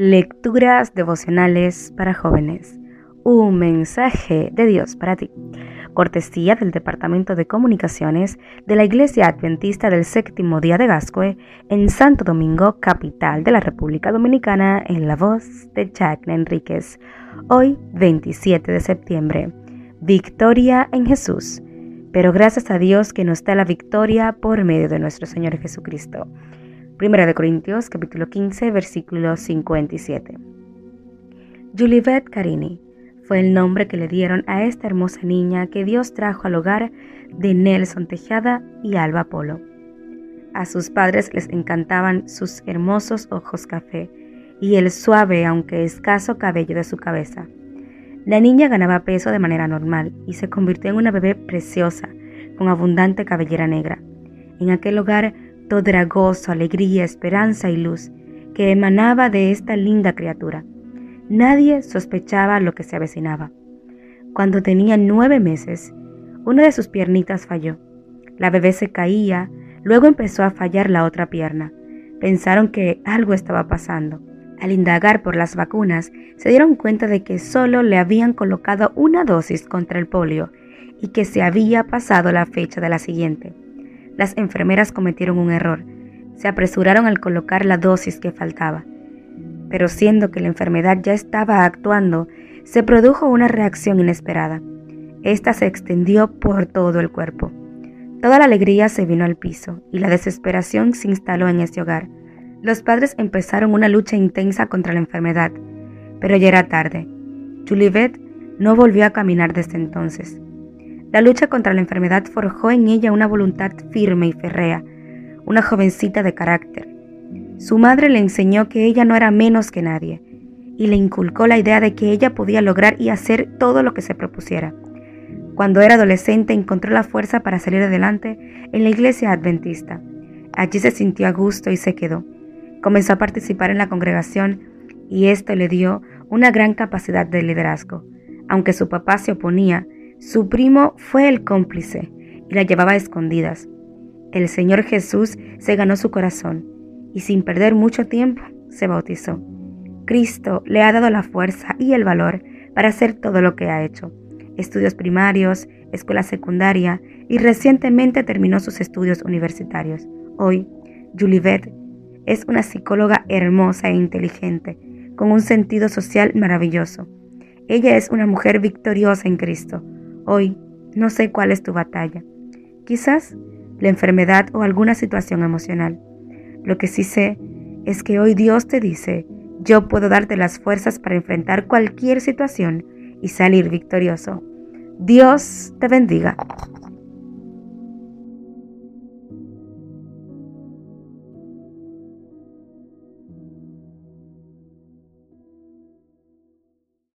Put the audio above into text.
Lecturas devocionales para jóvenes. Un mensaje de Dios para ti. Cortesía del Departamento de Comunicaciones de la Iglesia Adventista del Séptimo Día de Gascue en Santo Domingo, capital de la República Dominicana, en la voz de Jack Enríquez. Hoy, 27 de septiembre. Victoria en Jesús. Pero gracias a Dios que nos da la victoria por medio de nuestro Señor Jesucristo. Primera de Corintios capítulo 15 versículo 57. Juliette Carini fue el nombre que le dieron a esta hermosa niña que Dios trajo al hogar de Nelson Tejada y Alba Polo. A sus padres les encantaban sus hermosos ojos café y el suave aunque escaso cabello de su cabeza. La niña ganaba peso de manera normal y se convirtió en una bebé preciosa con abundante cabellera negra. En aquel hogar todo era gozo, alegría, esperanza y luz que emanaba de esta linda criatura. Nadie sospechaba lo que se avecinaba. Cuando tenía nueve meses, una de sus piernitas falló. La bebé se caía, luego empezó a fallar la otra pierna. Pensaron que algo estaba pasando. Al indagar por las vacunas, se dieron cuenta de que solo le habían colocado una dosis contra el polio y que se había pasado la fecha de la siguiente las enfermeras cometieron un error. Se apresuraron al colocar la dosis que faltaba. Pero siendo que la enfermedad ya estaba actuando, se produjo una reacción inesperada. Esta se extendió por todo el cuerpo. Toda la alegría se vino al piso y la desesperación se instaló en ese hogar. Los padres empezaron una lucha intensa contra la enfermedad, pero ya era tarde. Juliette no volvió a caminar desde entonces. La lucha contra la enfermedad forjó en ella una voluntad firme y férrea, una jovencita de carácter. Su madre le enseñó que ella no era menos que nadie y le inculcó la idea de que ella podía lograr y hacer todo lo que se propusiera. Cuando era adolescente encontró la fuerza para salir adelante en la iglesia adventista. Allí se sintió a gusto y se quedó. Comenzó a participar en la congregación y esto le dio una gran capacidad de liderazgo. Aunque su papá se oponía, su primo fue el cómplice y la llevaba a escondidas. El Señor Jesús se ganó su corazón y sin perder mucho tiempo se bautizó. Cristo le ha dado la fuerza y el valor para hacer todo lo que ha hecho. Estudios primarios, escuela secundaria y recientemente terminó sus estudios universitarios. Hoy, Juliette es una psicóloga hermosa e inteligente, con un sentido social maravilloso. Ella es una mujer victoriosa en Cristo, Hoy no sé cuál es tu batalla. Quizás la enfermedad o alguna situación emocional. Lo que sí sé es que hoy Dios te dice, yo puedo darte las fuerzas para enfrentar cualquier situación y salir victorioso. Dios te bendiga.